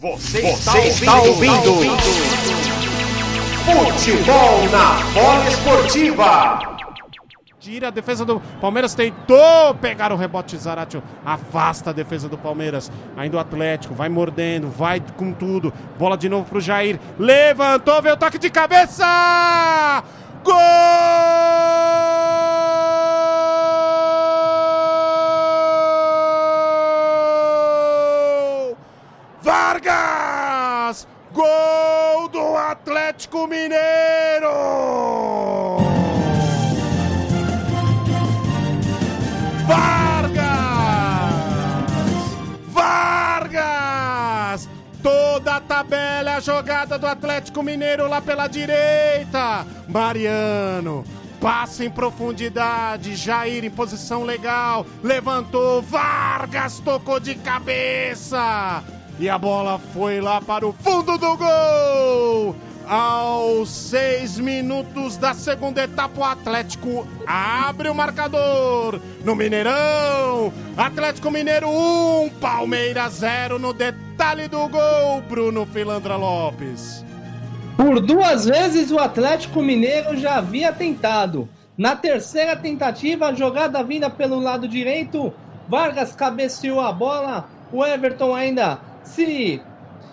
Você, Você está, ouvindo, está ouvindo. Futebol na bola esportiva. Tira a defesa do Palmeiras, tentou pegar o rebote Zaratio, afasta a defesa do Palmeiras. Ainda o Atlético, vai mordendo, vai com tudo. Bola de novo pro Jair, levantou, veio o toque de cabeça! Gol! Gol do Atlético Mineiro! Vargas! Vargas! Toda a tabela, a jogada do Atlético Mineiro lá pela direita. Mariano, Passa em profundidade, Jair em posição legal, levantou, Vargas tocou de cabeça. E a bola foi lá para o fundo do gol! Aos seis minutos da segunda etapa, o Atlético abre o marcador no Mineirão. Atlético Mineiro 1, um, Palmeiras 0 no detalhe do gol, Bruno Filandra Lopes. Por duas vezes o Atlético Mineiro já havia tentado. Na terceira tentativa, a jogada vinda pelo lado direito, Vargas cabeceou a bola, o Everton ainda se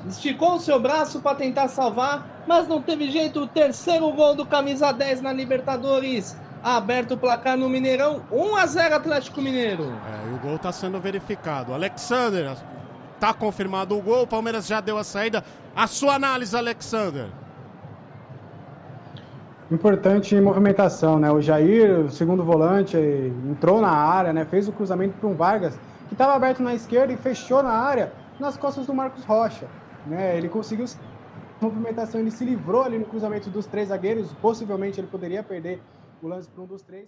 esticou o seu braço para tentar salvar, mas não teve jeito. O terceiro gol do camisa 10 na Libertadores. Aberto o placar no Mineirão, 1 a 0 Atlético Mineiro. É, e o gol está sendo verificado. Alexander, tá confirmado o gol. O Palmeiras já deu a saída. A sua análise, Alexander. Importante movimentação, né? O Jair, o segundo volante, entrou na área, né? Fez o cruzamento para um Vargas, que estava aberto na esquerda e fechou na área nas costas do Marcos Rocha. Né? Ele conseguiu movimentação, ele se livrou ali no cruzamento dos três zagueiros. Possivelmente ele poderia perder o lance para um dos três.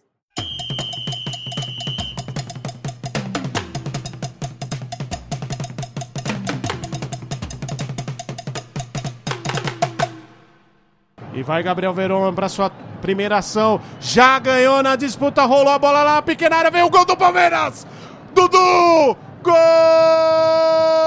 E vai Gabriel Verón para sua primeira ação. Já ganhou na disputa, rolou a bola lá na pequena área, veio o gol do Palmeiras. Dudu! Gol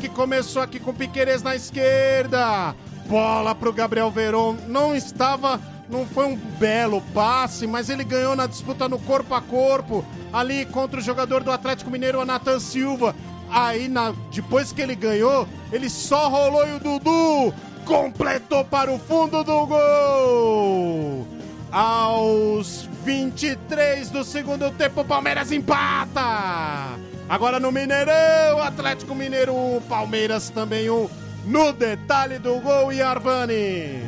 Que começou aqui com Piqueires na esquerda. Bola pro Gabriel Veron. Não estava não foi um belo passe, mas ele ganhou na disputa no corpo a corpo, ali contra o jogador do Atlético Mineiro, o Nathan Silva. Aí, na, depois que ele ganhou, ele só rolou e o Dudu completou para o fundo do gol. Aos 23 do segundo tempo, o Palmeiras empata. Agora no Mineirão, Atlético Mineiro, Palmeiras também um. No detalhe do gol, e Arvani.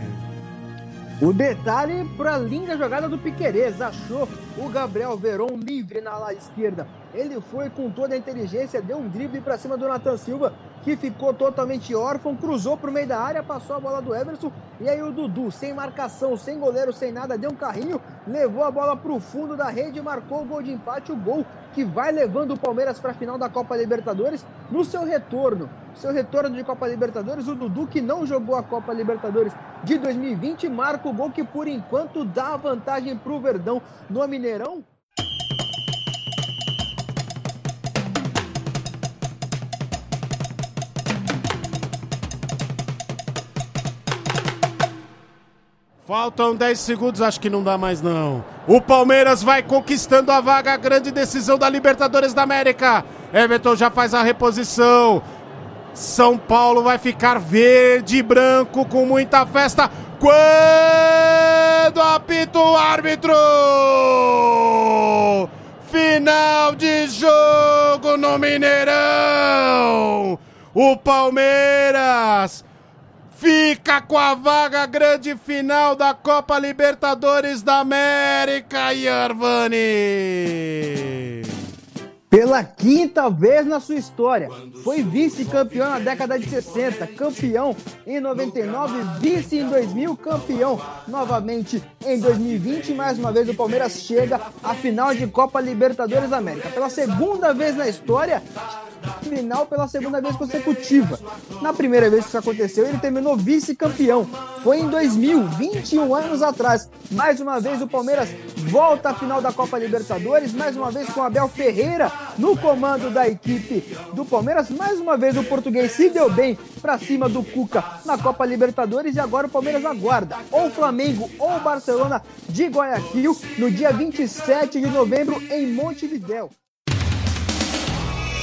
O detalhe para a linda jogada do Piquerez, achou o Gabriel Veron livre na ala esquerda. Ele foi com toda a inteligência, deu um drible para cima do Nathan Silva, que ficou totalmente órfão, cruzou para o meio da área, passou a bola do Everson, e aí o Dudu, sem marcação, sem goleiro, sem nada, deu um carrinho, levou a bola para o fundo da rede marcou o gol de empate, o gol que vai levando o Palmeiras para a final da Copa Libertadores no seu retorno seu retorno de Copa Libertadores. O Dudu, que não jogou a Copa Libertadores de 2020, marca o gol que por enquanto dá vantagem para o Verdão no Mineirão. Faltam 10 segundos, acho que não dá mais não. O Palmeiras vai conquistando a vaga, a grande decisão da Libertadores da América. Everton já faz a reposição. São Paulo vai ficar verde e branco com muita festa. Quando apita o árbitro! Final de jogo no Mineirão! O Palmeiras fica com a vaga grande final da Copa Libertadores da América, Yarvani! pela quinta vez na sua história. Foi vice-campeão na década de 60, campeão em 99, vice em 2000, campeão novamente em 2020. Mais uma vez o Palmeiras chega à final de Copa Libertadores América. Pela segunda vez na história, final pela segunda vez consecutiva. Na primeira vez que isso aconteceu, ele terminou vice-campeão. Foi em 2000, 21 anos atrás. Mais uma vez o Palmeiras volta à final da Copa Libertadores, mais uma vez com Abel Ferreira no comando da equipe do Palmeiras. Mais uma vez o português se deu bem para cima do Cuca na Copa Libertadores e agora o Palmeiras aguarda ou Flamengo ou Barcelona de Guayaquil no dia 27 de novembro em Montevidéu.